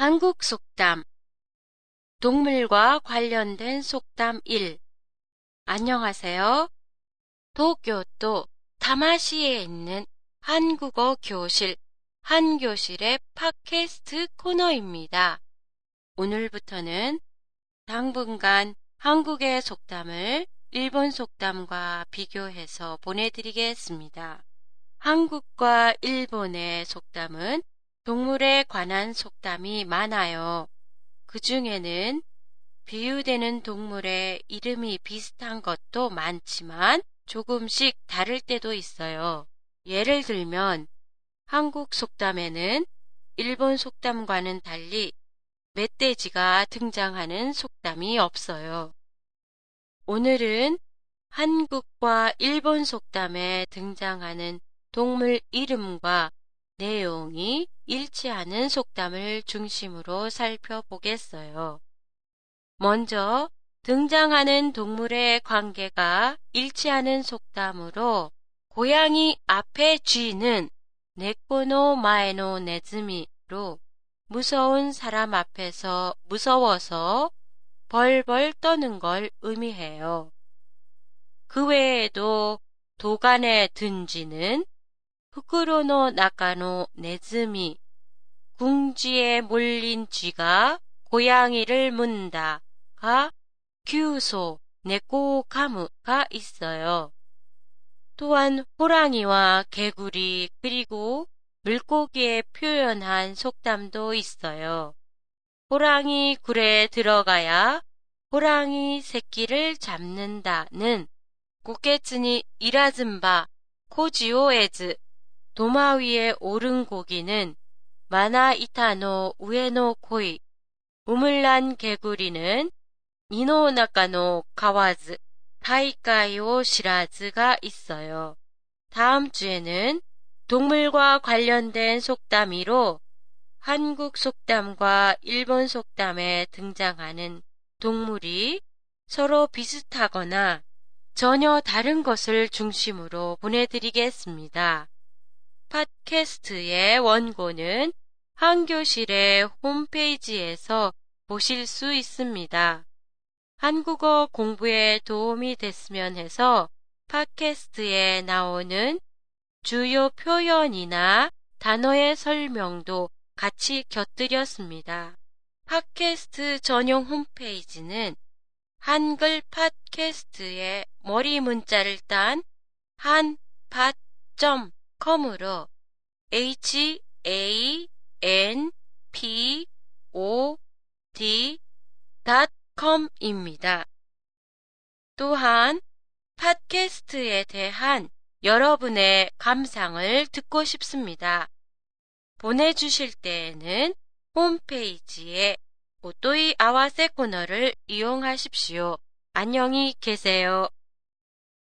한국 속담 동물과 관련된 속담 1 안녕하세요. 도쿄도 타마시에 있는 한국어 교실 한교실의 팟캐스트 코너입니다. 오늘부터는 당분간 한국의 속담을 일본 속담과 비교해서 보내드리겠습니다. 한국과 일본의 속담은 동물에 관한 속담이 많아요. 그 중에는 비유되는 동물의 이름이 비슷한 것도 많지만 조금씩 다를 때도 있어요. 예를 들면 한국 속담에는 일본 속담과는 달리 멧돼지가 등장하는 속담이 없어요. 오늘은 한국과 일본 속담에 등장하는 동물 이름과 내용이 일치하는 속담을 중심으로 살펴보겠어요. 먼저 등장하는 동물의 관계가 일치하는 속담으로 고양이 앞에 쥐는 네코노 마에노 네즈미로 무서운 사람 앞에서 무서워서 벌벌 떠는 걸 의미해요. 그 외에도 도간에 든지는 후크로노 나카노 네즈미 궁지에 몰린 쥐가 고양이를 문다가 규소 네코 카무가 있어요. 또한 호랑이와 개구리 그리고 물고기에 표현한 속담도 있어요. 호랑이 굴에 들어가야 호랑이 새끼를 잡는다는 고케츠니 이라즘바 코지오에즈 도마 위에 오른 고기는 마나 이타노 우에노 코이 우물난 개구리는 이노나카노 가와즈 타이카이오 시라즈가 있어요. 다음 주에는 동물과 관련된 속담이로 한국 속담과 일본 속담에 등장하는 동물이 서로 비슷하거나 전혀 다른 것을 중심으로 보내드리겠습니다. 팟캐스트의 원고는 한교실의 홈페이지에서 보실 수 있습니다. 한국어 공부에 도움이 됐으면 해서 팟캐스트에 나오는 주요 표현이나 단어의 설명도 같이 곁들였습니다. 팟캐스트 전용 홈페이지는 한글 팟캐스트의 머리 문자를 딴 한팟.com com으로 h a n p o d com입니다. 또한 팟캐스트에 대한 여러분의 감상을 듣고 싶습니다. 보내주실 때에는 홈페이지에 오토이 아와세 코너를 이용하십시오. 안녕히 계세요.